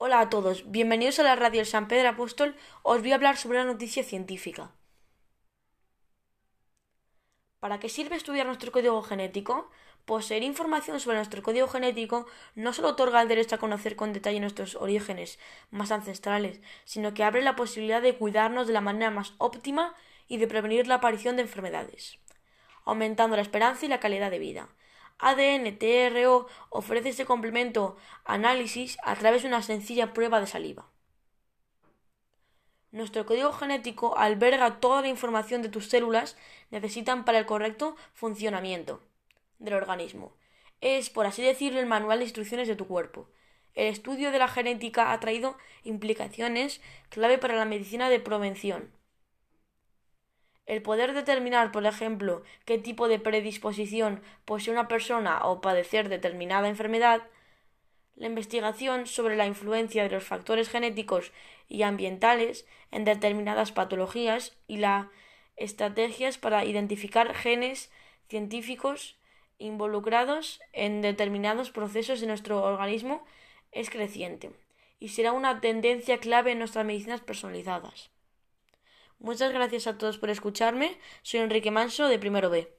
Hola a todos, bienvenidos a la radio San Pedro Apóstol. Os voy a hablar sobre una noticia científica. ¿Para qué sirve estudiar nuestro código genético? Poseer información sobre nuestro código genético no solo otorga el derecho a conocer con detalle nuestros orígenes más ancestrales, sino que abre la posibilidad de cuidarnos de la manera más óptima y de prevenir la aparición de enfermedades, aumentando la esperanza y la calidad de vida. ADN TRO ofrece este complemento análisis a través de una sencilla prueba de saliva. Nuestro código genético alberga toda la información de tus células necesitan para el correcto funcionamiento del organismo. Es, por así decirlo, el manual de instrucciones de tu cuerpo. El estudio de la genética ha traído implicaciones clave para la medicina de prevención, el poder determinar, por ejemplo, qué tipo de predisposición posee una persona o padecer determinada enfermedad, la investigación sobre la influencia de los factores genéticos y ambientales en determinadas patologías y las estrategias para identificar genes científicos involucrados en determinados procesos de nuestro organismo es creciente y será una tendencia clave en nuestras medicinas personalizadas. Muchas gracias a todos por escucharme. Soy Enrique Manso de Primero B.